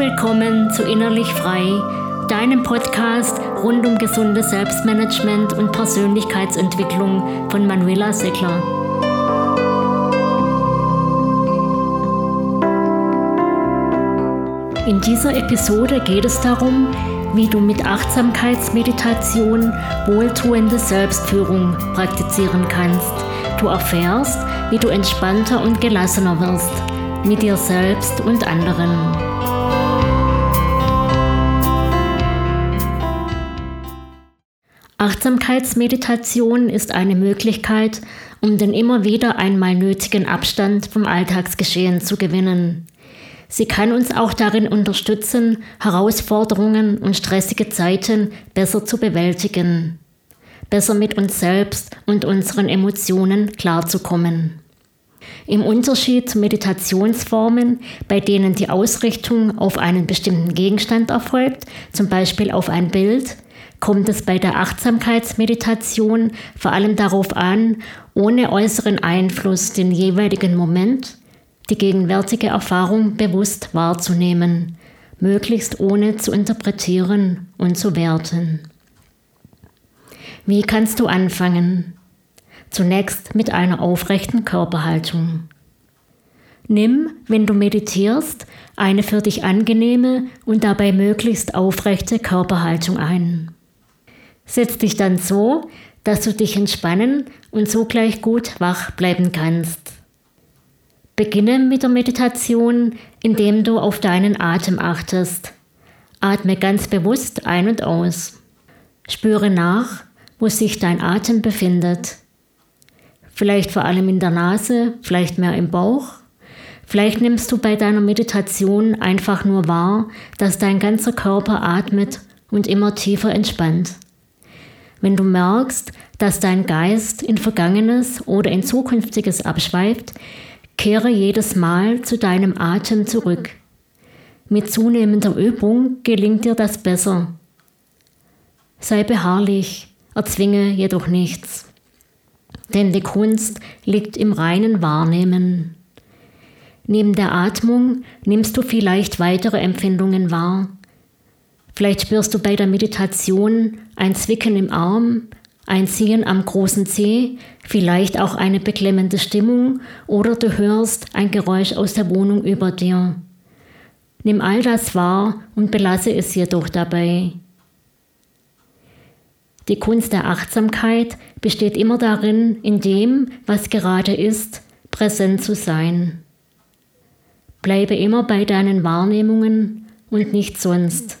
willkommen zu Innerlich Frei, deinem Podcast rund um gesundes Selbstmanagement und Persönlichkeitsentwicklung von Manuela Seckler. In dieser Episode geht es darum, wie du mit Achtsamkeitsmeditation wohltuende Selbstführung praktizieren kannst. Du erfährst, wie du entspannter und gelassener wirst mit dir selbst und anderen. Achtsamkeitsmeditation ist eine Möglichkeit, um den immer wieder einmal nötigen Abstand vom Alltagsgeschehen zu gewinnen. Sie kann uns auch darin unterstützen, Herausforderungen und stressige Zeiten besser zu bewältigen, besser mit uns selbst und unseren Emotionen klarzukommen. Im Unterschied zu Meditationsformen, bei denen die Ausrichtung auf einen bestimmten Gegenstand erfolgt, zum Beispiel auf ein Bild, kommt es bei der Achtsamkeitsmeditation vor allem darauf an, ohne äußeren Einfluss den jeweiligen Moment, die gegenwärtige Erfahrung bewusst wahrzunehmen, möglichst ohne zu interpretieren und zu werten. Wie kannst du anfangen? Zunächst mit einer aufrechten Körperhaltung. Nimm, wenn du meditierst, eine für dich angenehme und dabei möglichst aufrechte Körperhaltung ein. Setz dich dann so, dass du dich entspannen und so gleich gut wach bleiben kannst. Beginne mit der Meditation, indem du auf deinen Atem achtest. Atme ganz bewusst ein und aus. Spüre nach, wo sich dein Atem befindet. Vielleicht vor allem in der Nase, vielleicht mehr im Bauch. Vielleicht nimmst du bei deiner Meditation einfach nur wahr, dass dein ganzer Körper atmet und immer tiefer entspannt. Wenn du merkst, dass dein Geist in Vergangenes oder in Zukünftiges abschweift, kehre jedes Mal zu deinem Atem zurück. Mit zunehmender Übung gelingt dir das besser. Sei beharrlich, erzwinge jedoch nichts denn die Kunst liegt im reinen Wahrnehmen. Neben der Atmung nimmst du vielleicht weitere Empfindungen wahr. Vielleicht spürst du bei der Meditation ein Zwicken im Arm, ein Ziehen am großen Zeh, vielleicht auch eine beklemmende Stimmung oder du hörst ein Geräusch aus der Wohnung über dir. Nimm all das wahr und belasse es jedoch dabei. Die Kunst der Achtsamkeit besteht immer darin, in dem, was gerade ist, präsent zu sein. Bleibe immer bei deinen Wahrnehmungen und nicht sonst.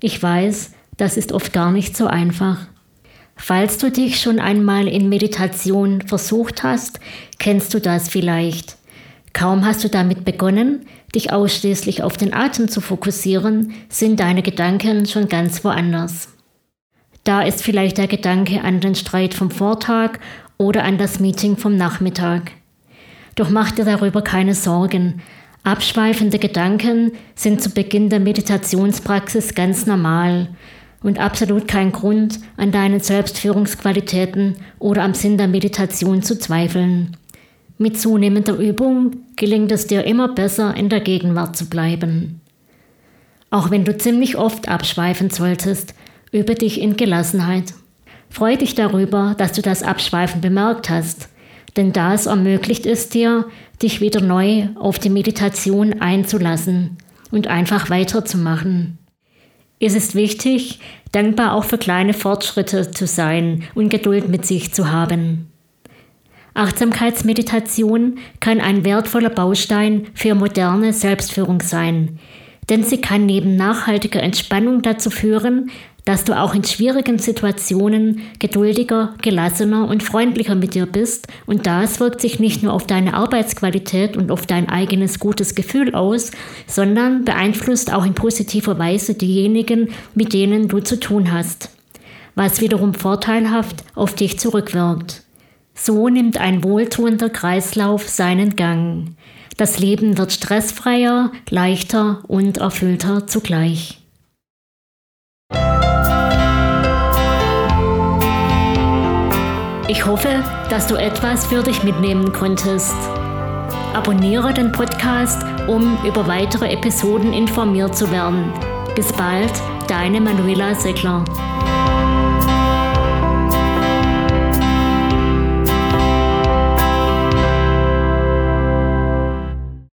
Ich weiß, das ist oft gar nicht so einfach. Falls du dich schon einmal in Meditation versucht hast, kennst du das vielleicht. Kaum hast du damit begonnen, dich ausschließlich auf den Atem zu fokussieren, sind deine Gedanken schon ganz woanders. Da ist vielleicht der Gedanke an den Streit vom Vortag oder an das Meeting vom Nachmittag. Doch mach dir darüber keine Sorgen. Abschweifende Gedanken sind zu Beginn der Meditationspraxis ganz normal und absolut kein Grund, an deinen Selbstführungsqualitäten oder am Sinn der Meditation zu zweifeln. Mit zunehmender Übung gelingt es dir immer besser, in der Gegenwart zu bleiben. Auch wenn du ziemlich oft abschweifen solltest, Übe dich in Gelassenheit. Freu dich darüber, dass du das Abschweifen bemerkt hast, denn das ermöglicht es dir, dich wieder neu auf die Meditation einzulassen und einfach weiterzumachen. Es ist wichtig, dankbar auch für kleine Fortschritte zu sein und Geduld mit sich zu haben. Achtsamkeitsmeditation kann ein wertvoller Baustein für moderne Selbstführung sein, denn sie kann neben nachhaltiger Entspannung dazu führen, dass du auch in schwierigen Situationen geduldiger, gelassener und freundlicher mit dir bist. Und das wirkt sich nicht nur auf deine Arbeitsqualität und auf dein eigenes gutes Gefühl aus, sondern beeinflusst auch in positiver Weise diejenigen, mit denen du zu tun hast, was wiederum vorteilhaft auf dich zurückwirkt. So nimmt ein wohltuender Kreislauf seinen Gang. Das Leben wird stressfreier, leichter und erfüllter zugleich. Ich hoffe, dass du etwas für dich mitnehmen konntest. Abonniere den Podcast um über weitere Episoden informiert zu werden. Bis bald, deine Manuela Seckler.